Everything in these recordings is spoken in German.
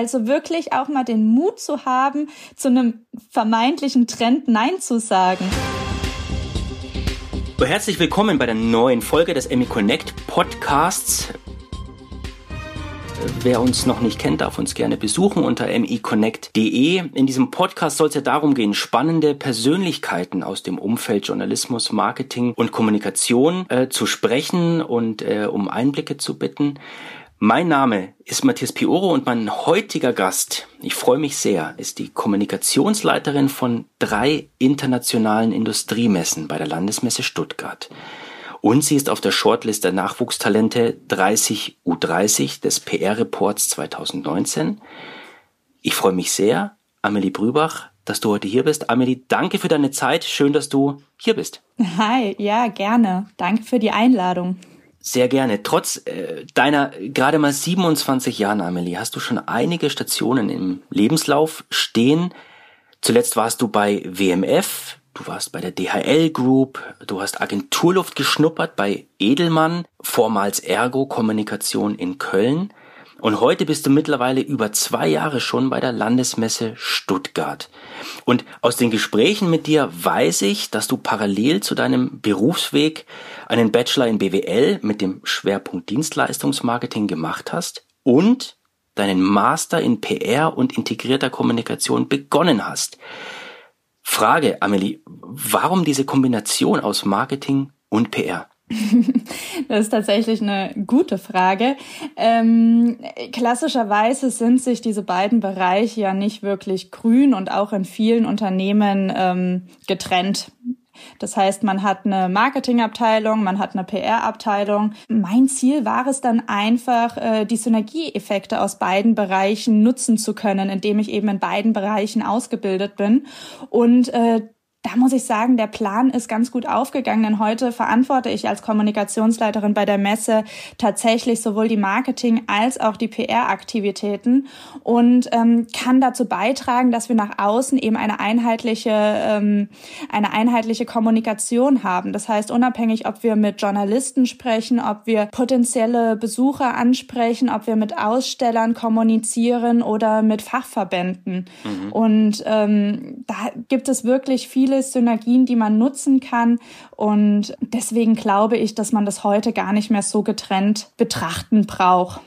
Also wirklich auch mal den Mut zu haben, zu einem vermeintlichen Trend Nein zu sagen. Herzlich willkommen bei der neuen Folge des Emmy Connect Podcasts. Wer uns noch nicht kennt, darf uns gerne besuchen unter miconnect.de. In diesem Podcast soll es ja darum gehen, spannende Persönlichkeiten aus dem Umfeld Journalismus, Marketing und Kommunikation äh, zu sprechen und äh, um Einblicke zu bitten. Mein Name ist Matthias Pioro und mein heutiger Gast, ich freue mich sehr, ist die Kommunikationsleiterin von drei internationalen Industriemessen bei der Landesmesse Stuttgart. Und sie ist auf der Shortlist der Nachwuchstalente 30 U30 des PR-Reports 2019. Ich freue mich sehr, Amelie Brübach, dass du heute hier bist. Amelie, danke für deine Zeit. Schön, dass du hier bist. Hi, ja, gerne. Danke für die Einladung. Sehr gerne. Trotz äh, deiner gerade mal 27 Jahren, Amelie, hast du schon einige Stationen im Lebenslauf stehen. Zuletzt warst du bei WMF, du warst bei der DHL Group, du hast Agenturluft geschnuppert bei Edelmann, vormals Ergo Kommunikation in Köln. Und heute bist du mittlerweile über zwei Jahre schon bei der Landesmesse Stuttgart. Und aus den Gesprächen mit dir weiß ich, dass du parallel zu deinem Berufsweg einen Bachelor in BWL mit dem Schwerpunkt Dienstleistungsmarketing gemacht hast und deinen Master in PR und integrierter Kommunikation begonnen hast. Frage, Amelie, warum diese Kombination aus Marketing und PR? Das ist tatsächlich eine gute Frage. Ähm, klassischerweise sind sich diese beiden Bereiche ja nicht wirklich grün und auch in vielen Unternehmen ähm, getrennt. Das heißt, man hat eine Marketingabteilung, man hat eine PR-Abteilung. Mein Ziel war es dann einfach, äh, die Synergieeffekte aus beiden Bereichen nutzen zu können, indem ich eben in beiden Bereichen ausgebildet bin. Und äh, da muss ich sagen, der Plan ist ganz gut aufgegangen, denn heute verantworte ich als Kommunikationsleiterin bei der Messe tatsächlich sowohl die Marketing- als auch die PR-Aktivitäten und ähm, kann dazu beitragen, dass wir nach außen eben eine einheitliche, ähm, eine einheitliche Kommunikation haben. Das heißt, unabhängig, ob wir mit Journalisten sprechen, ob wir potenzielle Besucher ansprechen, ob wir mit Ausstellern kommunizieren oder mit Fachverbänden. Mhm. Und ähm, da gibt es wirklich viele viele Synergien, die man nutzen kann. Und deswegen glaube ich, dass man das heute gar nicht mehr so getrennt betrachten braucht.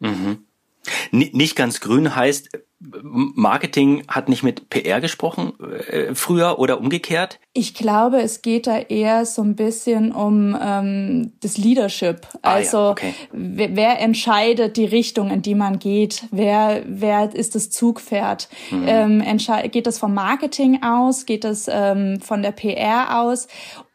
Mhm. Nicht ganz grün heißt, Marketing hat nicht mit PR gesprochen äh, früher oder umgekehrt? Ich glaube, es geht da eher so ein bisschen um ähm, das Leadership. Also ah, ja. okay. wer, wer, entscheidet die Richtung, in die man geht? Wer, wer ist das Zugpferd? Mhm. Ähm, geht das vom Marketing aus? Geht das ähm, von der PR aus?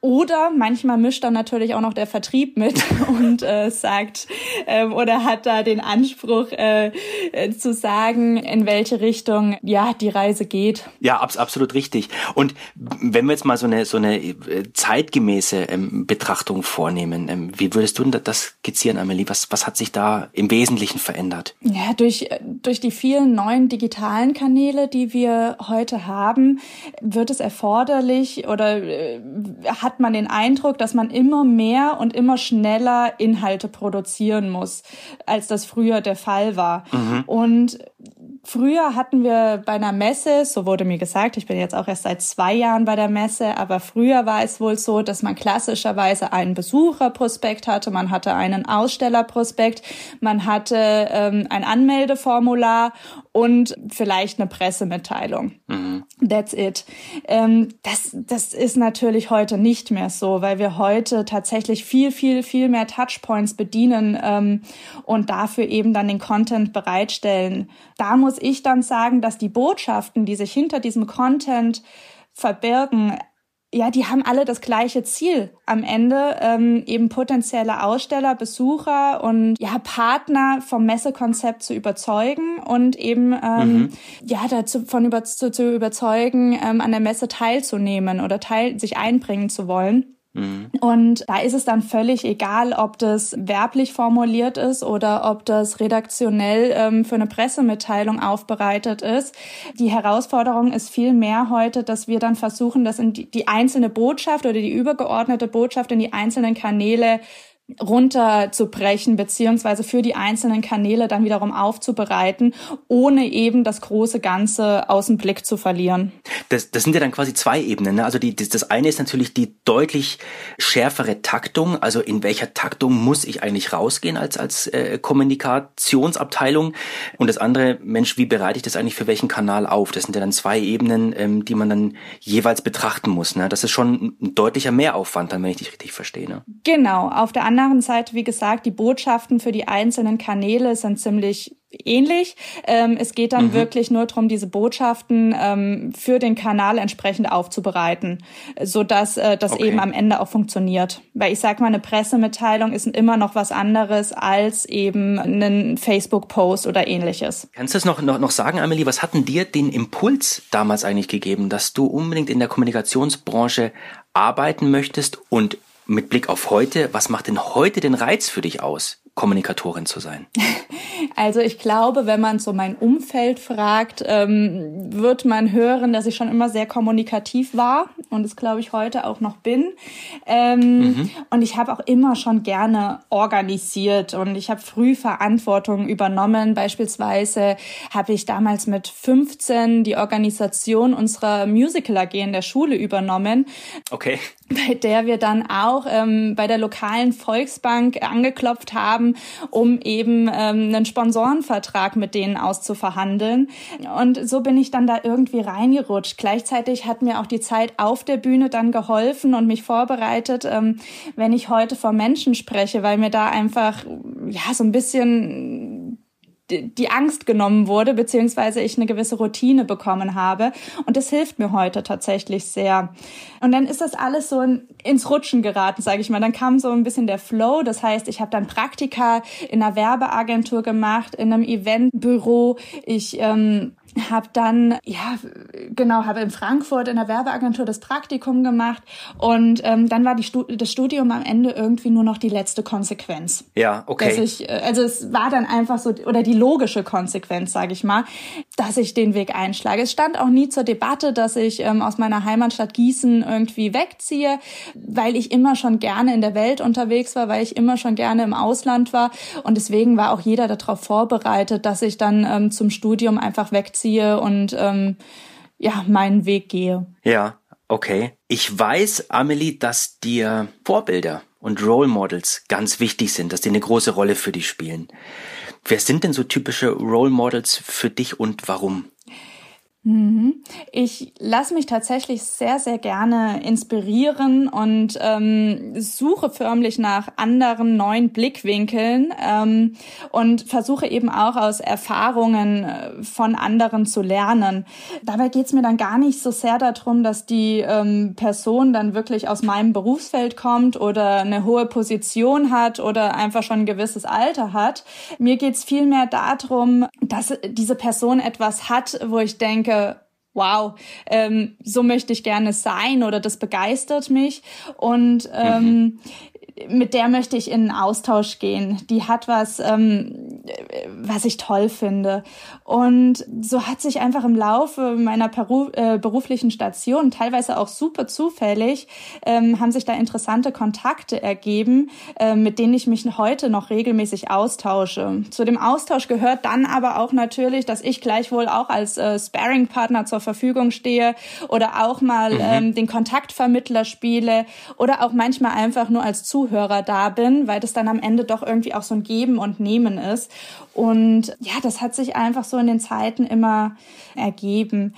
Oder manchmal mischt dann natürlich auch noch der Vertrieb mit und äh, sagt ähm, oder hat da den Anspruch äh, äh, zu sagen, in welche Richtung ja die Reise geht. Ja, abs absolut richtig. Und wenn wir jetzt mal so eine so eine äh, zeitgemäße ähm, Betrachtung vornehmen, ähm, wie würdest du das skizzieren, Amelie? Was was hat sich da im Wesentlichen verändert? Ja, durch durch die vielen neuen digitalen Kanäle, die wir heute haben, wird es erforderlich oder äh, hat hat man den Eindruck, dass man immer mehr und immer schneller Inhalte produzieren muss, als das früher der Fall war. Mhm. Und Früher hatten wir bei einer Messe, so wurde mir gesagt, ich bin jetzt auch erst seit zwei Jahren bei der Messe, aber früher war es wohl so, dass man klassischerweise einen Besucherprospekt hatte, man hatte einen Ausstellerprospekt, man hatte ähm, ein Anmeldeformular und vielleicht eine Pressemitteilung. Mhm. That's it. Ähm, das, das ist natürlich heute nicht mehr so, weil wir heute tatsächlich viel, viel, viel mehr Touchpoints bedienen ähm, und dafür eben dann den Content bereitstellen. Da muss ich dann sagen, dass die Botschaften, die sich hinter diesem Content verbirgen, ja, die haben alle das gleiche Ziel am Ende, ähm, eben potenzielle Aussteller, Besucher und ja Partner vom Messekonzept zu überzeugen und eben ähm, mhm. ja dazu von über, zu, zu überzeugen, ähm, an der Messe teilzunehmen oder teil sich einbringen zu wollen. Mhm. Und da ist es dann völlig egal, ob das werblich formuliert ist oder ob das redaktionell ähm, für eine Pressemitteilung aufbereitet ist. Die Herausforderung ist viel mehr heute, dass wir dann versuchen, das in die, die einzelne Botschaft oder die übergeordnete Botschaft in die einzelnen Kanäle runterzubrechen, beziehungsweise für die einzelnen Kanäle dann wiederum aufzubereiten, ohne eben das große Ganze aus dem Blick zu verlieren. Das, das sind ja dann quasi zwei Ebenen. Ne? Also die, das, das eine ist natürlich die deutlich schärfere Taktung. Also in welcher Taktung muss ich eigentlich rausgehen als, als äh, Kommunikationsabteilung? Und das andere, Mensch, wie bereite ich das eigentlich für welchen Kanal auf? Das sind ja dann zwei Ebenen, ähm, die man dann jeweils betrachten muss. Ne? Das ist schon ein deutlicher Mehraufwand, dann, wenn ich dich richtig verstehe. Ne? Genau. Auf der anderen Seite, wie gesagt, die Botschaften für die einzelnen Kanäle sind ziemlich ähnlich. Ähm, es geht dann mhm. wirklich nur darum, diese Botschaften ähm, für den Kanal entsprechend aufzubereiten, so dass äh, das okay. eben am Ende auch funktioniert. Weil ich sag mal, eine Pressemitteilung ist immer noch was anderes als eben ein Facebook-Post oder ähnliches. Kannst du das noch, noch, noch sagen, Amelie, was hatten dir den Impuls damals eigentlich gegeben, dass du unbedingt in der Kommunikationsbranche arbeiten möchtest und mit Blick auf heute, was macht denn heute den Reiz für dich aus? Kommunikatorin zu sein? Also ich glaube, wenn man so mein Umfeld fragt, ähm, wird man hören, dass ich schon immer sehr kommunikativ war und es glaube ich heute auch noch bin. Ähm, mhm. Und ich habe auch immer schon gerne organisiert und ich habe früh Verantwortung übernommen. Beispielsweise habe ich damals mit 15 die Organisation unserer Musical AG in der Schule übernommen. Okay. Bei der wir dann auch ähm, bei der lokalen Volksbank angeklopft haben um eben ähm, einen Sponsorenvertrag mit denen auszuverhandeln. Und so bin ich dann da irgendwie reingerutscht. Gleichzeitig hat mir auch die Zeit auf der Bühne dann geholfen und mich vorbereitet, ähm, wenn ich heute vor Menschen spreche, weil mir da einfach ja so ein bisschen die Angst genommen wurde, beziehungsweise ich eine gewisse Routine bekommen habe. Und das hilft mir heute tatsächlich sehr. Und dann ist das alles so ins Rutschen geraten, sage ich mal. Dann kam so ein bisschen der Flow. Das heißt, ich habe dann Praktika in einer Werbeagentur gemacht, in einem Eventbüro. Ich ähm, habe dann ja genau habe in Frankfurt in der Werbeagentur das Praktikum gemacht und ähm, dann war die Stu das Studium am Ende irgendwie nur noch die letzte Konsequenz. Ja, okay. Dass ich, äh, also es war dann einfach so oder die logische Konsequenz, sage ich mal, dass ich den Weg einschlage. Es stand auch nie zur Debatte, dass ich ähm, aus meiner Heimatstadt Gießen irgendwie wegziehe, weil ich immer schon gerne in der Welt unterwegs war, weil ich immer schon gerne im Ausland war und deswegen war auch jeder darauf vorbereitet, dass ich dann ähm, zum Studium einfach wegziehe ziehe und ähm, ja, meinen Weg gehe. Ja, okay. Ich weiß, Amelie, dass dir Vorbilder und Role Models ganz wichtig sind, dass die eine große Rolle für dich spielen. Wer sind denn so typische Role Models für dich und warum? Mhm. Ich lasse mich tatsächlich sehr, sehr gerne inspirieren und ähm, suche förmlich nach anderen neuen Blickwinkeln ähm, und versuche eben auch aus Erfahrungen äh, von anderen zu lernen. Dabei geht es mir dann gar nicht so sehr darum, dass die ähm, Person dann wirklich aus meinem Berufsfeld kommt oder eine hohe Position hat oder einfach schon ein gewisses Alter hat. Mir geht es vielmehr darum, dass diese Person etwas hat, wo ich denke, denke, wow, ähm, so möchte ich gerne sein oder das begeistert mich. Und ähm, mhm mit der möchte ich in einen Austausch gehen. Die hat was, ähm, was ich toll finde. Und so hat sich einfach im Laufe meiner Peru äh, beruflichen Station, teilweise auch super zufällig, ähm, haben sich da interessante Kontakte ergeben, äh, mit denen ich mich heute noch regelmäßig austausche. Zu dem Austausch gehört dann aber auch natürlich, dass ich gleichwohl auch als äh, Sparring-Partner zur Verfügung stehe oder auch mal mhm. ähm, den Kontaktvermittler spiele oder auch manchmal einfach nur als Zuhörer Zuhörer da bin, weil das dann am Ende doch irgendwie auch so ein Geben und Nehmen ist. Und ja, das hat sich einfach so in den Zeiten immer ergeben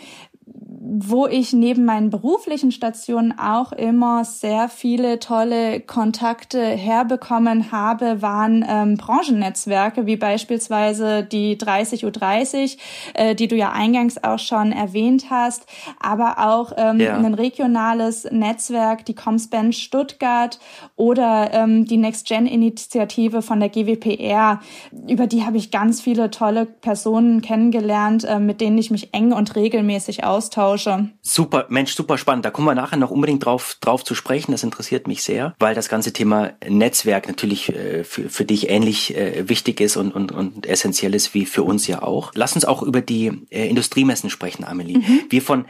wo ich neben meinen beruflichen Stationen auch immer sehr viele tolle Kontakte herbekommen habe, waren ähm, Branchennetzwerke, wie beispielsweise die 30 U30, äh, die du ja eingangs auch schon erwähnt hast, aber auch ähm, ja. ein regionales Netzwerk, die Comspan Stuttgart oder ähm, die Next Gen Initiative von der GWPR. Über die habe ich ganz viele tolle Personen kennengelernt, äh, mit denen ich mich eng und regelmäßig austausche austausche. Super, Mensch, super spannend. Da kommen wir nachher noch unbedingt drauf, drauf zu sprechen. Das interessiert mich sehr, weil das ganze Thema Netzwerk natürlich äh, für, für dich ähnlich äh, wichtig ist und, und, und essentiell ist wie für uns ja auch. Lass uns auch über die äh, Industriemessen sprechen, Amelie. Mhm. Wir von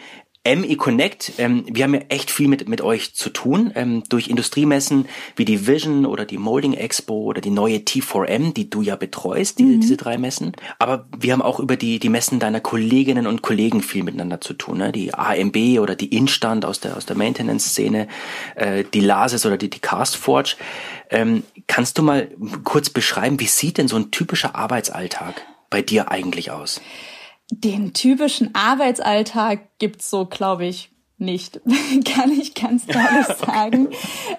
ME Connect, ähm, wir haben ja echt viel mit, mit euch zu tun, ähm, durch Industriemessen wie die Vision oder die Molding Expo oder die neue T4M, die du ja betreust, die, mhm. diese drei Messen. Aber wir haben auch über die, die Messen deiner Kolleginnen und Kollegen viel miteinander zu tun, ne? die AMB oder die Instand aus der, aus der Maintenance-Szene, äh, die Lasis oder die, die Castforge. Ähm, kannst du mal kurz beschreiben, wie sieht denn so ein typischer Arbeitsalltag bei dir eigentlich aus? Den typischen Arbeitsalltag gibt's so, glaube ich, nicht, kann ich ganz ehrlich sagen.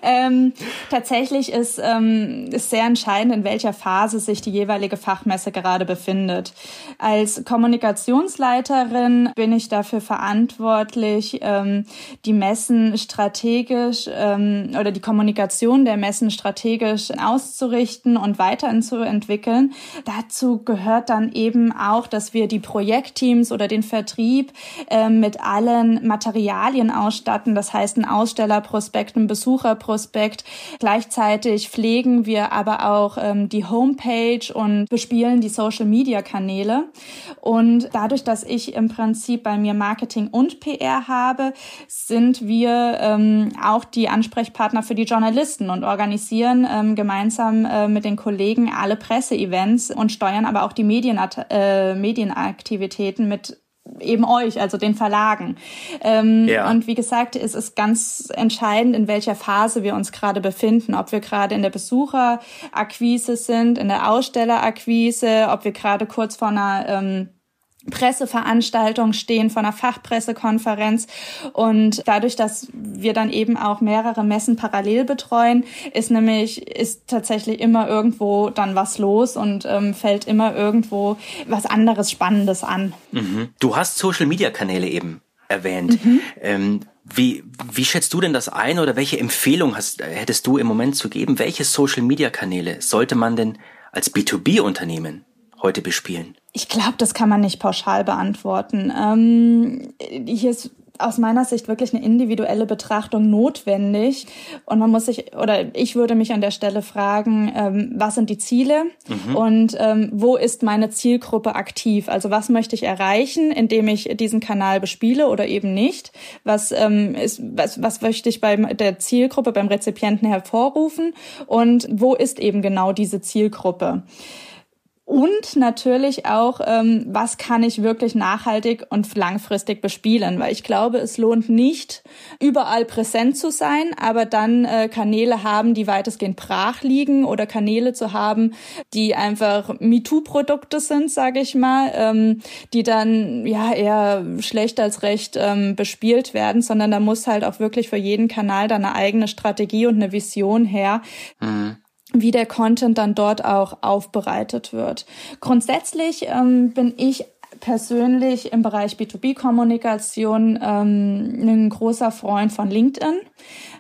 ähm, tatsächlich ist, ähm, ist sehr entscheidend, in welcher Phase sich die jeweilige Fachmesse gerade befindet. Als Kommunikationsleiterin bin ich dafür verantwortlich, ähm, die Messen strategisch ähm, oder die Kommunikation der Messen strategisch auszurichten und weiterzuentwickeln. Dazu gehört dann eben auch, dass wir die Projektteams oder den Vertrieb äh, mit allen Materialien Materialien ausstatten, das heißt ein Ausstellerprospekt, ein Besucherprospekt. Gleichzeitig pflegen wir aber auch ähm, die Homepage und bespielen die Social-Media-Kanäle. Und dadurch, dass ich im Prinzip bei mir Marketing und PR habe, sind wir ähm, auch die Ansprechpartner für die Journalisten und organisieren ähm, gemeinsam äh, mit den Kollegen alle Presseevents und steuern aber auch die Medien, äh, Medienaktivitäten mit eben euch, also den Verlagen. Ähm, ja. Und wie gesagt, es ist ganz entscheidend, in welcher Phase wir uns gerade befinden, ob wir gerade in der Besucherakquise sind, in der Ausstellerakquise, ob wir gerade kurz vor einer ähm, Presseveranstaltung stehen, von einer Fachpressekonferenz. Und dadurch, dass wir dann eben auch mehrere Messen parallel betreuen, ist nämlich, ist tatsächlich immer irgendwo dann was los und ähm, fällt immer irgendwo was anderes Spannendes an. Mhm. Du hast Social-Media-Kanäle eben erwähnt. Mhm. Ähm, wie, wie schätzt du denn das ein oder welche Empfehlung hast, hättest du im Moment zu geben? Welche Social-Media-Kanäle sollte man denn als B2B-Unternehmen heute bespielen? Ich glaube, das kann man nicht pauschal beantworten. Ähm, hier ist aus meiner Sicht wirklich eine individuelle Betrachtung notwendig. Und man muss sich, oder ich würde mich an der Stelle fragen, ähm, was sind die Ziele mhm. und ähm, wo ist meine Zielgruppe aktiv? Also was möchte ich erreichen, indem ich diesen Kanal bespiele oder eben nicht? Was ähm, ist, was, was möchte ich bei der Zielgruppe, beim Rezipienten hervorrufen? Und wo ist eben genau diese Zielgruppe? Und natürlich auch, ähm, was kann ich wirklich nachhaltig und langfristig bespielen? Weil ich glaube, es lohnt nicht, überall präsent zu sein, aber dann äh, Kanäle haben, die weitestgehend brach liegen oder Kanäle zu haben, die einfach MeToo-Produkte sind, sage ich mal, ähm, die dann ja eher schlecht als recht ähm, bespielt werden, sondern da muss halt auch wirklich für jeden Kanal dann eine eigene Strategie und eine Vision her. Mhm wie der Content dann dort auch aufbereitet wird. Grundsätzlich ähm, bin ich persönlich im Bereich B2B-Kommunikation ähm, ein großer Freund von LinkedIn,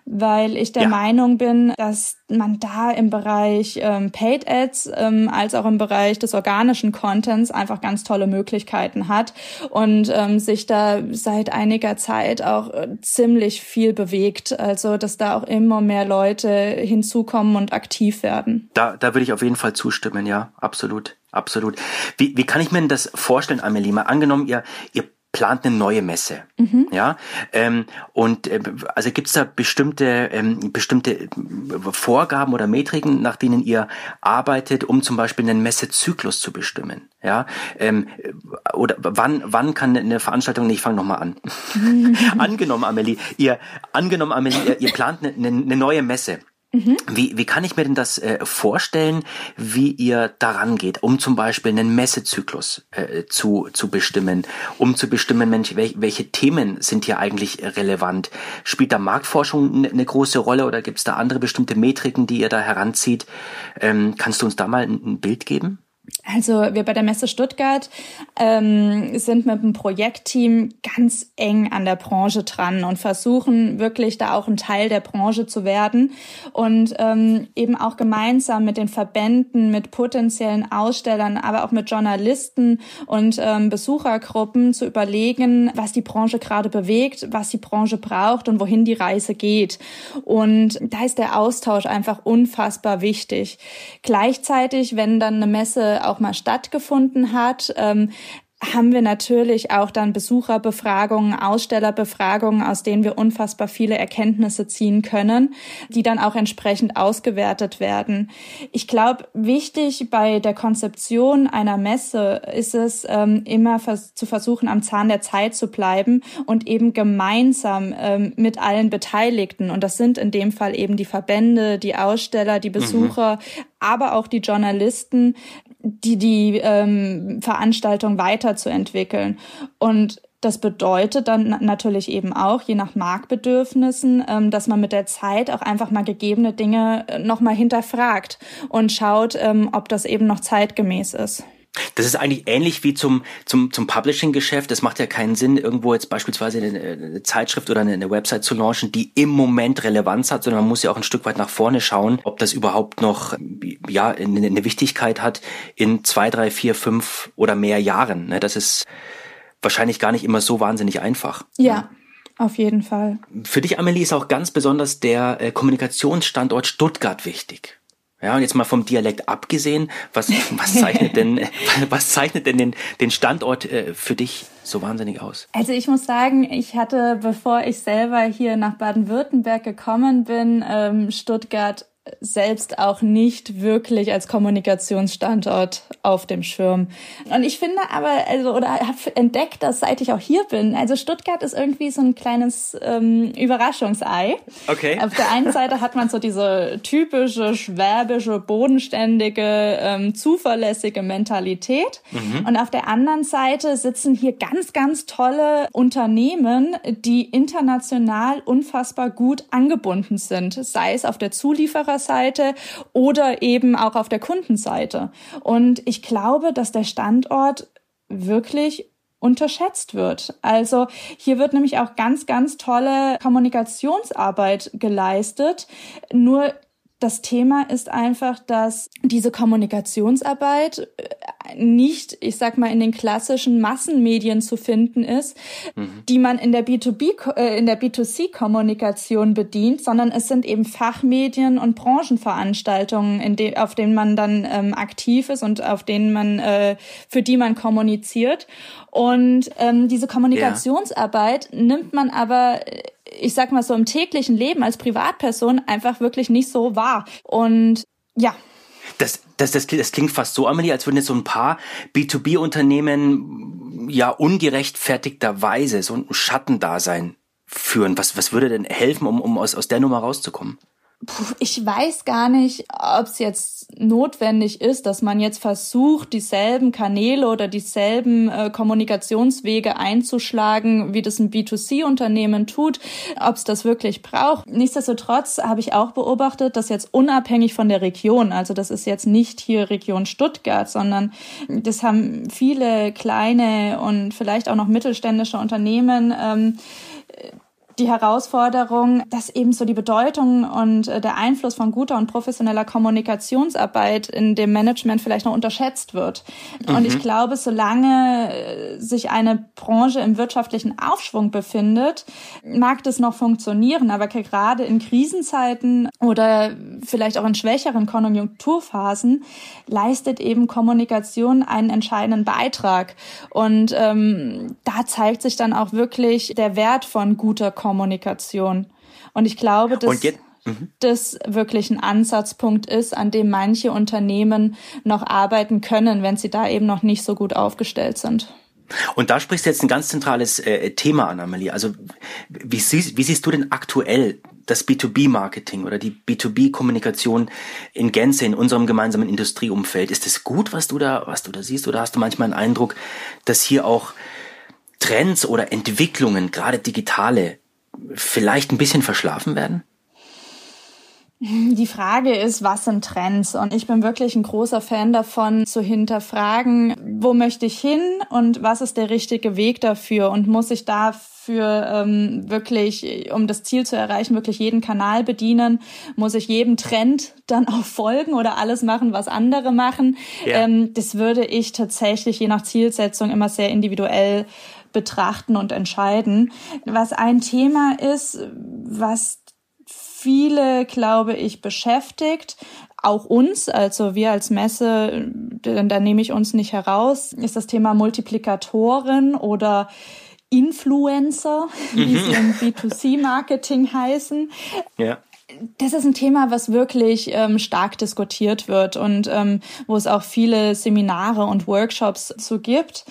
weil ich der ja. Meinung bin, dass man da im Bereich ähm, Paid Ads ähm, als auch im Bereich des organischen Contents einfach ganz tolle Möglichkeiten hat und ähm, sich da seit einiger Zeit auch äh, ziemlich viel bewegt. Also dass da auch immer mehr Leute hinzukommen und aktiv werden. Da, da würde ich auf jeden Fall zustimmen, ja, absolut. Absolut. Wie, wie kann ich mir denn das vorstellen, Amelie? Mal angenommen, ihr, ihr plant eine neue Messe. Mhm. Ja, ähm, und äh, also gibt es da bestimmte ähm, bestimmte äh, Vorgaben oder Metriken, nach denen ihr arbeitet, um zum Beispiel einen Messezyklus zu bestimmen? Ja, ähm, oder wann wann kann eine Veranstaltung? Nee, ich fange nochmal an. angenommen, Amelie, ihr angenommen, Amelie, ihr, ihr plant eine, eine neue Messe. Mhm. Wie, wie kann ich mir denn das äh, vorstellen, wie ihr daran geht, um zum Beispiel einen Messezyklus äh, zu, zu bestimmen, um zu bestimmen, Mensch, welche, welche Themen sind hier eigentlich relevant? Spielt da Marktforschung eine große Rolle oder gibt es da andere bestimmte Metriken, die ihr da heranzieht? Ähm, kannst du uns da mal ein, ein Bild geben? Also wir bei der Messe Stuttgart ähm, sind mit dem Projektteam ganz eng an der Branche dran und versuchen wirklich da auch ein Teil der Branche zu werden und ähm, eben auch gemeinsam mit den Verbänden, mit potenziellen Ausstellern, aber auch mit Journalisten und ähm, Besuchergruppen zu überlegen, was die Branche gerade bewegt, was die Branche braucht und wohin die Reise geht. Und da ist der Austausch einfach unfassbar wichtig. Gleichzeitig, wenn dann eine Messe auch mal stattgefunden hat, ähm, haben wir natürlich auch dann Besucherbefragungen, Ausstellerbefragungen, aus denen wir unfassbar viele Erkenntnisse ziehen können, die dann auch entsprechend ausgewertet werden. Ich glaube, wichtig bei der Konzeption einer Messe ist es, ähm, immer vers zu versuchen, am Zahn der Zeit zu bleiben und eben gemeinsam ähm, mit allen Beteiligten, und das sind in dem Fall eben die Verbände, die Aussteller, die mhm. Besucher, mhm. aber auch die Journalisten, die die ähm, Veranstaltung weiterzuentwickeln. Und das bedeutet dann natürlich eben auch, je nach Marktbedürfnissen, ähm, dass man mit der Zeit auch einfach mal gegebene Dinge äh, nochmal hinterfragt und schaut, ähm, ob das eben noch zeitgemäß ist. Das ist eigentlich ähnlich wie zum, zum, zum Publishing-Geschäft. Es macht ja keinen Sinn, irgendwo jetzt beispielsweise eine, eine Zeitschrift oder eine, eine, Website zu launchen, die im Moment Relevanz hat, sondern man muss ja auch ein Stück weit nach vorne schauen, ob das überhaupt noch ja, eine, eine Wichtigkeit hat in zwei, drei, vier, fünf oder mehr Jahren. Ne? Das ist wahrscheinlich gar nicht immer so wahnsinnig einfach. Ja. Auf jeden Fall. Für dich, Amelie, ist auch ganz besonders der äh, Kommunikationsstandort Stuttgart wichtig. Ja, und jetzt mal vom Dialekt abgesehen, was, was zeichnet denn, was zeichnet denn den, den Standort äh, für dich so wahnsinnig aus? Also ich muss sagen, ich hatte, bevor ich selber hier nach Baden-Württemberg gekommen bin, ähm, Stuttgart selbst auch nicht wirklich als Kommunikationsstandort auf dem Schirm. Und ich finde aber, also, oder habe entdeckt, dass seit ich auch hier bin, also Stuttgart ist irgendwie so ein kleines ähm, Überraschungsei. Okay. Auf der einen Seite hat man so diese typische schwäbische, bodenständige, ähm, zuverlässige Mentalität. Mhm. Und auf der anderen Seite sitzen hier ganz, ganz tolle Unternehmen, die international unfassbar gut angebunden sind. Sei es auf der Zulieferer Verbraucherseite oder eben auch auf der Kundenseite. Und ich glaube, dass der Standort wirklich unterschätzt wird. Also hier wird nämlich auch ganz, ganz tolle Kommunikationsarbeit geleistet. Nur das Thema ist einfach, dass diese Kommunikationsarbeit äh, nicht, ich sag mal, in den klassischen Massenmedien zu finden ist, mhm. die man in der B2B, äh, in der B2C-Kommunikation bedient, sondern es sind eben Fachmedien und Branchenveranstaltungen, in de auf denen man dann ähm, aktiv ist und auf denen man, äh, für die man kommuniziert. Und ähm, diese Kommunikationsarbeit ja. nimmt man aber ich sag mal so im täglichen Leben als Privatperson einfach wirklich nicht so wahr. Und ja. Das, das, das, das klingt fast so, Amelie, als würden jetzt so ein paar B2B-Unternehmen ja ungerechtfertigterweise so ein Schattendasein führen. Was, was würde denn helfen, um, um aus, aus der Nummer rauszukommen? Ich weiß gar nicht, ob es jetzt notwendig ist, dass man jetzt versucht, dieselben Kanäle oder dieselben äh, Kommunikationswege einzuschlagen, wie das ein B2C-Unternehmen tut, ob es das wirklich braucht. Nichtsdestotrotz habe ich auch beobachtet, dass jetzt unabhängig von der Region, also das ist jetzt nicht hier Region Stuttgart, sondern das haben viele kleine und vielleicht auch noch mittelständische Unternehmen ähm, die Herausforderung, dass eben so die Bedeutung und äh, der Einfluss von guter und professioneller Kommunikationsarbeit in dem Management vielleicht noch unterschätzt wird. Mhm. Und ich mhm. glaube, solange äh, sich eine Branche im wirtschaftlichen Aufschwung befindet, mag das noch funktionieren. Aber gerade in Krisenzeiten oder vielleicht auch in schwächeren Konjunkturphasen leistet eben Kommunikation einen entscheidenden Beitrag. Und ähm, da zeigt sich dann auch wirklich der Wert von guter Kommunikation. Und ich glaube, dass mhm. das wirklich ein Ansatzpunkt ist, an dem manche Unternehmen noch arbeiten können, wenn sie da eben noch nicht so gut aufgestellt sind. Und da sprichst du jetzt ein ganz zentrales äh, Thema an, Amelie. Also wie siehst, wie siehst du denn aktuell das B2B-Marketing oder die B2B-Kommunikation in Gänze in unserem gemeinsamen Industrieumfeld? Ist es gut, was du da, was du da siehst, oder hast du manchmal einen Eindruck, dass hier auch Trends oder Entwicklungen, gerade digitale, vielleicht ein bisschen verschlafen werden? Die Frage ist, was sind Trends? Und ich bin wirklich ein großer Fan davon, zu hinterfragen, wo möchte ich hin und was ist der richtige Weg dafür? Und muss ich dafür ähm, wirklich, um das Ziel zu erreichen, wirklich jeden Kanal bedienen? Muss ich jedem Trend dann auch folgen oder alles machen, was andere machen? Ja. Ähm, das würde ich tatsächlich je nach Zielsetzung immer sehr individuell betrachten und entscheiden. Was ein Thema ist, was viele, glaube ich, beschäftigt, auch uns, also wir als Messe, da nehme ich uns nicht heraus, ist das Thema Multiplikatoren oder Influencer, wie mhm. sie im B2C-Marketing heißen. Ja das ist ein Thema, was wirklich ähm, stark diskutiert wird und ähm, wo es auch viele Seminare und Workshops zu gibt.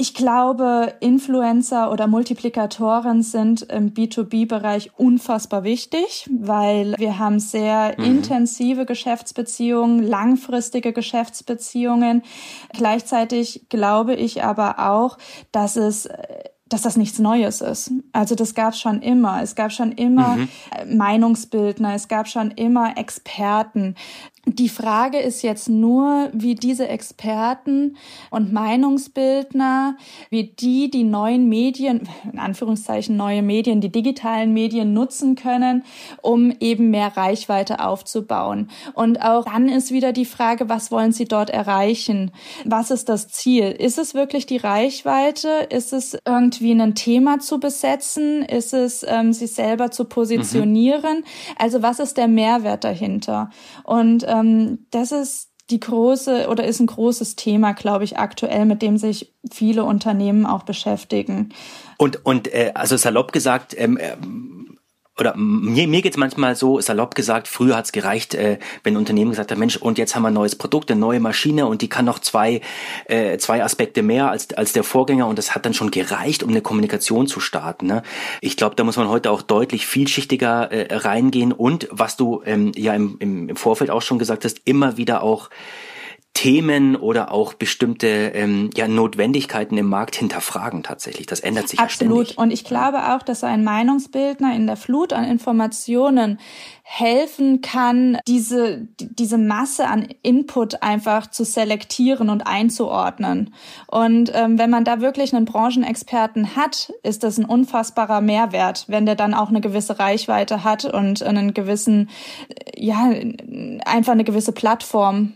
Ich glaube, Influencer oder Multiplikatoren sind im B2B-Bereich unfassbar wichtig, weil wir haben sehr mhm. intensive Geschäftsbeziehungen, langfristige Geschäftsbeziehungen. Gleichzeitig glaube ich aber auch, dass es äh, dass das nichts Neues ist. Also das gab es schon immer. Es gab schon immer mhm. Meinungsbildner, es gab schon immer Experten. Die Frage ist jetzt nur, wie diese Experten und Meinungsbildner, wie die die neuen Medien, in Anführungszeichen neue Medien, die digitalen Medien nutzen können, um eben mehr Reichweite aufzubauen. Und auch dann ist wieder die Frage, was wollen sie dort erreichen? Was ist das Ziel? Ist es wirklich die Reichweite? Ist es irgendwie ein Thema zu besetzen? Ist es, ähm, sich selber zu positionieren? Mhm. Also was ist der Mehrwert dahinter? Und ähm, das ist die große oder ist ein großes Thema, glaube ich, aktuell, mit dem sich viele Unternehmen auch beschäftigen. Und und äh, also salopp gesagt, ähm, äh, oder mir, mir geht es manchmal so, salopp gesagt, früher hat's gereicht, äh, wenn ein Unternehmen gesagt hat, Mensch, und jetzt haben wir ein neues Produkt, eine neue Maschine und die kann noch zwei, äh, zwei Aspekte mehr als, als der Vorgänger und das hat dann schon gereicht, um eine Kommunikation zu starten. Ne? Ich glaube, da muss man heute auch deutlich vielschichtiger äh, reingehen und was du ähm, ja im, im, im Vorfeld auch schon gesagt hast, immer wieder auch Themen oder auch bestimmte ähm, ja, Notwendigkeiten im Markt hinterfragen tatsächlich. Das ändert sich Absolut. Ja. Und ich glaube auch, dass ein Meinungsbildner in der Flut an Informationen helfen kann, diese, diese Masse an Input einfach zu selektieren und einzuordnen. Und ähm, wenn man da wirklich einen Branchenexperten hat, ist das ein unfassbarer Mehrwert, wenn der dann auch eine gewisse Reichweite hat und einen gewissen, ja, einfach eine gewisse Plattform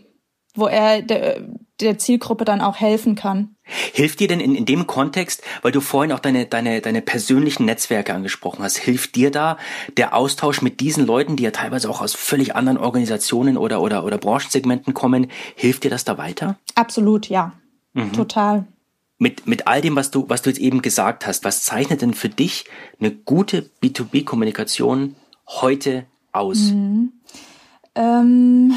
wo er der, der Zielgruppe dann auch helfen kann. Hilft dir denn in, in dem Kontext, weil du vorhin auch deine, deine, deine persönlichen Netzwerke angesprochen hast, hilft dir da der Austausch mit diesen Leuten, die ja teilweise auch aus völlig anderen Organisationen oder, oder, oder Branchensegmenten kommen, hilft dir das da weiter? Absolut, ja. Mhm. Total. Mit, mit all dem, was du, was du jetzt eben gesagt hast, was zeichnet denn für dich eine gute B2B-Kommunikation heute aus? Mhm. Ähm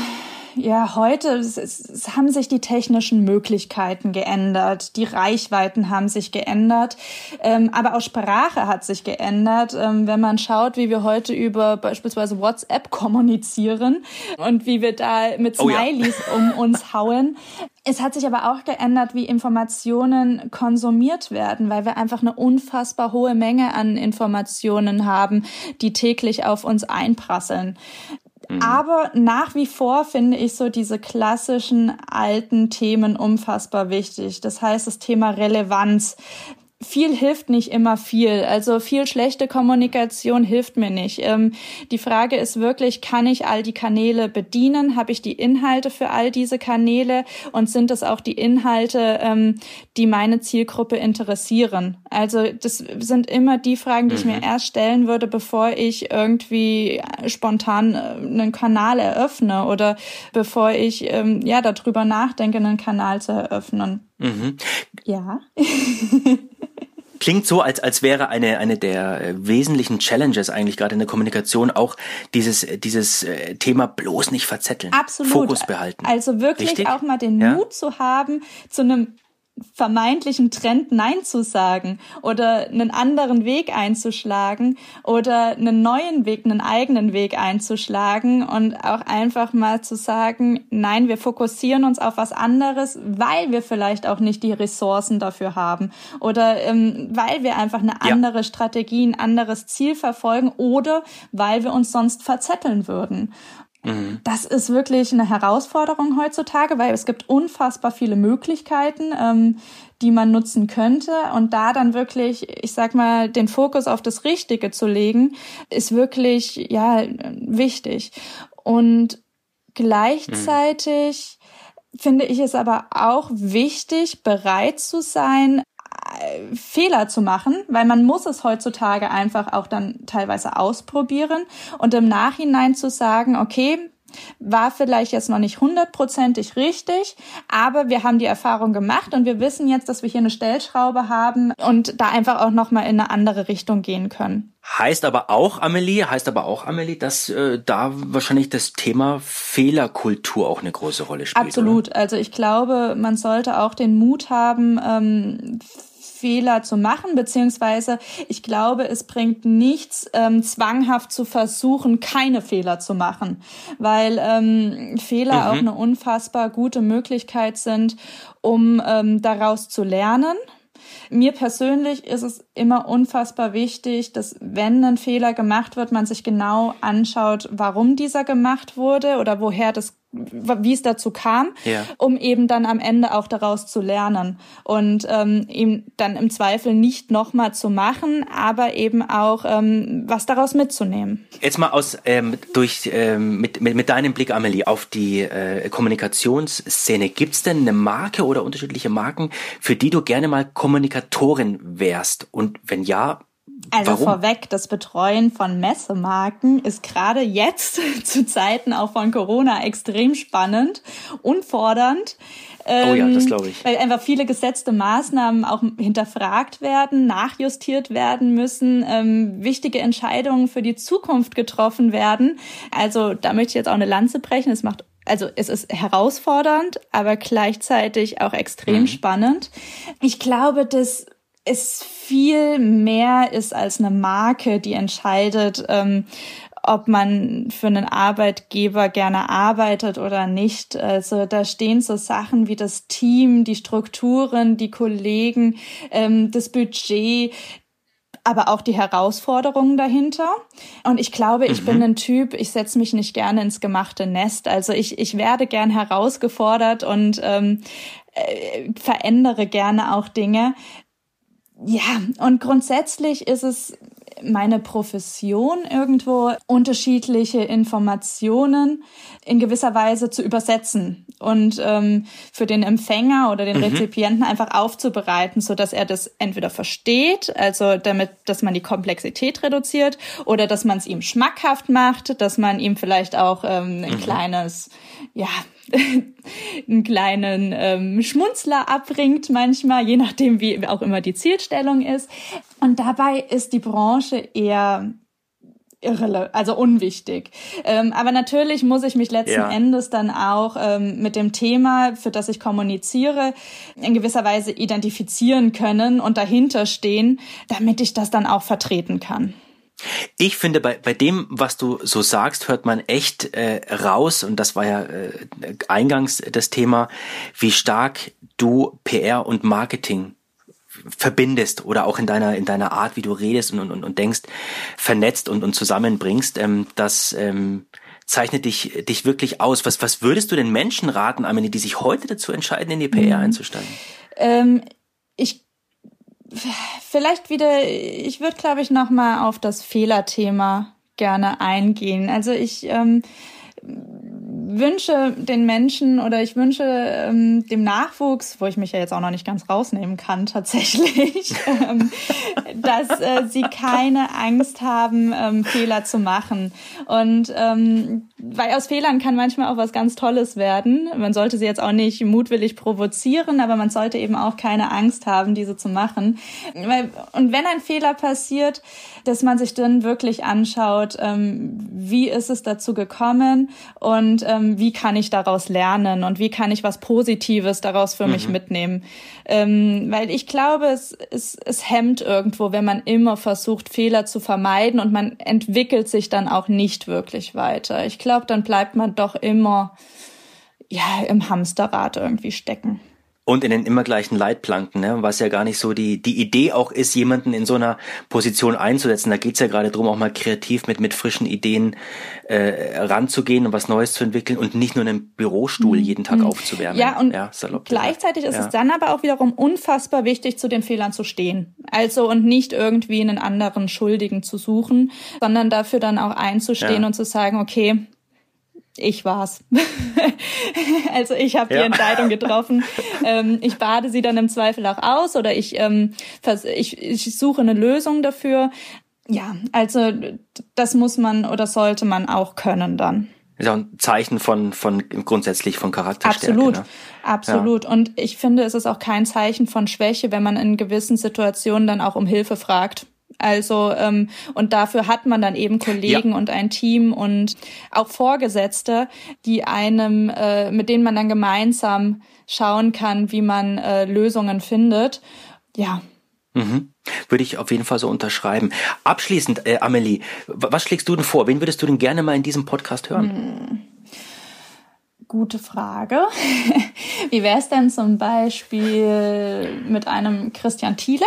ja, heute es, es haben sich die technischen Möglichkeiten geändert, die Reichweiten haben sich geändert, ähm, aber auch Sprache hat sich geändert. Ähm, wenn man schaut, wie wir heute über beispielsweise WhatsApp kommunizieren und wie wir da mit Smileys oh ja. um uns hauen, es hat sich aber auch geändert, wie Informationen konsumiert werden, weil wir einfach eine unfassbar hohe Menge an Informationen haben, die täglich auf uns einprasseln. Mhm. Aber nach wie vor finde ich so diese klassischen alten Themen unfassbar wichtig. Das heißt, das Thema Relevanz viel hilft nicht immer viel. Also viel schlechte Kommunikation hilft mir nicht. Ähm, die Frage ist wirklich, kann ich all die Kanäle bedienen? Habe ich die Inhalte für all diese Kanäle? Und sind es auch die Inhalte, ähm, die meine Zielgruppe interessieren? Also das sind immer die Fragen, die ich mir mhm. erst stellen würde, bevor ich irgendwie spontan äh, einen Kanal eröffne oder bevor ich ähm, ja darüber nachdenke, einen Kanal zu eröffnen. Mhm. Ja. Klingt so, als, als wäre eine, eine der äh, wesentlichen Challenges eigentlich gerade in der Kommunikation auch dieses, dieses äh, Thema bloß nicht verzetteln. Absolut. Fokus behalten. Also wirklich Richtig? auch mal den ja? Mut zu haben, zu einem vermeintlichen Trend Nein zu sagen oder einen anderen Weg einzuschlagen oder einen neuen Weg, einen eigenen Weg einzuschlagen und auch einfach mal zu sagen, nein, wir fokussieren uns auf was anderes, weil wir vielleicht auch nicht die Ressourcen dafür haben oder ähm, weil wir einfach eine andere ja. Strategie, ein anderes Ziel verfolgen oder weil wir uns sonst verzetteln würden. Mhm. Das ist wirklich eine Herausforderung heutzutage, weil es gibt unfassbar viele Möglichkeiten, ähm, die man nutzen könnte. Und da dann wirklich, ich sag mal, den Fokus auf das Richtige zu legen, ist wirklich, ja, wichtig. Und gleichzeitig mhm. finde ich es aber auch wichtig, bereit zu sein, Fehler zu machen, weil man muss es heutzutage einfach auch dann teilweise ausprobieren und im Nachhinein zu sagen, okay, war vielleicht jetzt noch nicht hundertprozentig richtig, aber wir haben die Erfahrung gemacht und wir wissen jetzt, dass wir hier eine Stellschraube haben und da einfach auch noch mal in eine andere Richtung gehen können. Heißt aber auch, Amelie, heißt aber auch, Amelie, dass äh, da wahrscheinlich das Thema Fehlerkultur auch eine große Rolle spielt. Absolut. Oder? Also ich glaube, man sollte auch den Mut haben, ähm, Fehler zu machen, beziehungsweise ich glaube, es bringt nichts, ähm, zwanghaft zu versuchen, keine Fehler zu machen, weil ähm, Fehler mhm. auch eine unfassbar gute Möglichkeit sind, um ähm, daraus zu lernen. Mir persönlich ist es immer unfassbar wichtig, dass wenn ein Fehler gemacht wird, man sich genau anschaut, warum dieser gemacht wurde oder woher das wie es dazu kam, ja. um eben dann am Ende auch daraus zu lernen und ähm, ihm dann im Zweifel nicht nochmal zu machen, aber eben auch ähm, was daraus mitzunehmen. Jetzt mal aus ähm, durch ähm, mit, mit, mit deinem Blick, Amelie, auf die äh, Kommunikationsszene. Gibt's denn eine Marke oder unterschiedliche Marken, für die du gerne mal Kommunikatorin wärst? Und wenn ja, also Warum? vorweg, das Betreuen von Messemarken ist gerade jetzt zu Zeiten auch von Corona extrem spannend und fordernd. Oh ja, das ähm, glaube ich. Weil einfach viele gesetzte Maßnahmen auch hinterfragt werden, nachjustiert werden müssen, ähm, wichtige Entscheidungen für die Zukunft getroffen werden. Also da möchte ich jetzt auch eine Lanze brechen. Es macht also es ist herausfordernd, aber gleichzeitig auch extrem mhm. spannend. Ich glaube, dass es viel mehr ist als eine Marke, die entscheidet, ähm, ob man für einen Arbeitgeber gerne arbeitet oder nicht. Also da stehen so Sachen wie das Team, die Strukturen, die Kollegen, ähm, das Budget, aber auch die Herausforderungen dahinter. Und ich glaube, ich mhm. bin ein Typ, ich setze mich nicht gerne ins gemachte Nest. Also ich, ich werde gern herausgefordert und ähm, äh, verändere gerne auch Dinge. Ja, und grundsätzlich ist es meine Profession irgendwo unterschiedliche Informationen in gewisser Weise zu übersetzen und ähm, für den Empfänger oder den mhm. Rezipienten einfach aufzubereiten, so dass er das entweder versteht, also damit, dass man die Komplexität reduziert, oder dass man es ihm schmackhaft macht, dass man ihm vielleicht auch ähm, ein mhm. kleines, ja, einen kleinen ähm, Schmunzler abbringt manchmal, je nachdem, wie auch immer die Zielstellung ist. Und dabei ist die Branche eher irrele also unwichtig. Ähm, aber natürlich muss ich mich letzten ja. Endes dann auch ähm, mit dem Thema, für das ich kommuniziere, in gewisser Weise identifizieren können und dahinter stehen, damit ich das dann auch vertreten kann. Ich finde, bei, bei dem, was du so sagst, hört man echt äh, raus, und das war ja äh, eingangs das Thema, wie stark du PR und Marketing verbindest oder auch in deiner in deiner Art, wie du redest und und, und denkst, vernetzt und und zusammenbringst, ähm, das ähm, zeichnet dich dich wirklich aus. Was was würdest du den Menschen raten, Amelie, die sich heute dazu entscheiden, in die PR mhm. einzusteigen? Ähm, ich vielleicht wieder, ich würde, glaube ich, noch mal auf das Fehlerthema gerne eingehen. Also ich ähm, wünsche den Menschen oder ich wünsche ähm, dem Nachwuchs, wo ich mich ja jetzt auch noch nicht ganz rausnehmen kann tatsächlich, ähm, dass äh, sie keine Angst haben, ähm, Fehler zu machen. Und ähm, weil aus Fehlern kann manchmal auch was ganz Tolles werden. Man sollte sie jetzt auch nicht mutwillig provozieren, aber man sollte eben auch keine Angst haben, diese zu machen. Und wenn ein Fehler passiert, dass man sich dann wirklich anschaut, ähm, wie ist es dazu gekommen und ähm, wie kann ich daraus lernen und wie kann ich was Positives daraus für mhm. mich mitnehmen. Ähm, weil ich glaube, es, es, es hemmt irgendwo, wenn man immer versucht, Fehler zu vermeiden und man entwickelt sich dann auch nicht wirklich weiter. Ich glaube, dann bleibt man doch immer ja im Hamsterrad irgendwie stecken. Und in den immer gleichen Leitplanken, ne? was ja gar nicht so die, die Idee auch ist, jemanden in so einer Position einzusetzen. Da geht's ja gerade drum, auch mal kreativ mit, mit frischen Ideen äh, ranzugehen und was Neues zu entwickeln und nicht nur einen Bürostuhl mhm. jeden Tag mhm. aufzuwärmen. Ja, und ja, gleichzeitig ist ja. es dann aber auch wiederum unfassbar wichtig, zu den Fehlern zu stehen. Also und nicht irgendwie einen anderen Schuldigen zu suchen, sondern dafür dann auch einzustehen ja. und zu sagen, okay, ich war's. also ich habe die ja. Entscheidung getroffen. ähm, ich bade sie dann im Zweifel auch aus oder ich, ähm, ich, ich suche eine Lösung dafür. Ja, also das muss man oder sollte man auch können dann. ist auch ein Zeichen von, von grundsätzlich von Charakterstärke. Absolut, ne? absolut. Ja. Und ich finde, es ist auch kein Zeichen von Schwäche, wenn man in gewissen Situationen dann auch um Hilfe fragt. Also ähm, und dafür hat man dann eben Kollegen ja. und ein Team und auch Vorgesetzte, die einem, äh, mit denen man dann gemeinsam schauen kann, wie man äh, Lösungen findet. Ja. Mhm. Würde ich auf jeden Fall so unterschreiben. Abschließend, äh, Amelie, was schlägst du denn vor? Wen würdest du denn gerne mal in diesem Podcast hören? Hm. Gute Frage. Wie wäre es denn zum Beispiel mit einem Christian Thiele?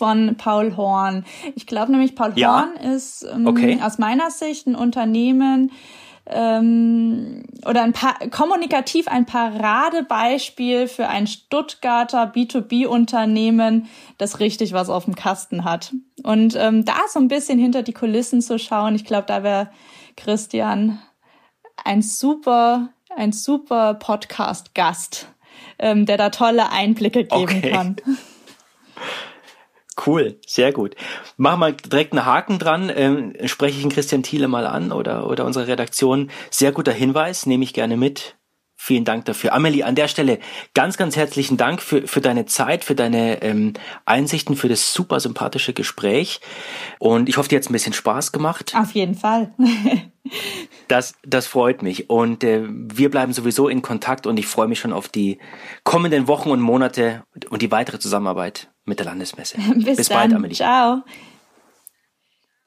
Von Paul Horn. Ich glaube nämlich, Paul ja. Horn ist ähm, okay. aus meiner Sicht ein Unternehmen ähm, oder ein pa kommunikativ ein Paradebeispiel für ein Stuttgarter B2B-Unternehmen, das richtig was auf dem Kasten hat. Und ähm, da so ein bisschen hinter die Kulissen zu schauen, ich glaube, da wäre Christian ein super, ein super Podcast-Gast, ähm, der da tolle Einblicke geben okay. kann. Cool, sehr gut. Mach mal direkt einen Haken dran. Ähm, spreche ich den Christian Thiele mal an oder, oder unsere Redaktion. Sehr guter Hinweis, nehme ich gerne mit. Vielen Dank dafür. Amelie, an der Stelle ganz, ganz herzlichen Dank für, für deine Zeit, für deine ähm, Einsichten, für das super sympathische Gespräch. Und ich hoffe, dir hat ein bisschen Spaß gemacht. Auf jeden Fall. das, das freut mich. Und äh, wir bleiben sowieso in Kontakt und ich freue mich schon auf die kommenden Wochen und Monate und die weitere Zusammenarbeit mit der Landesmesse. Bis, Bis bald, Amelie. Ciao.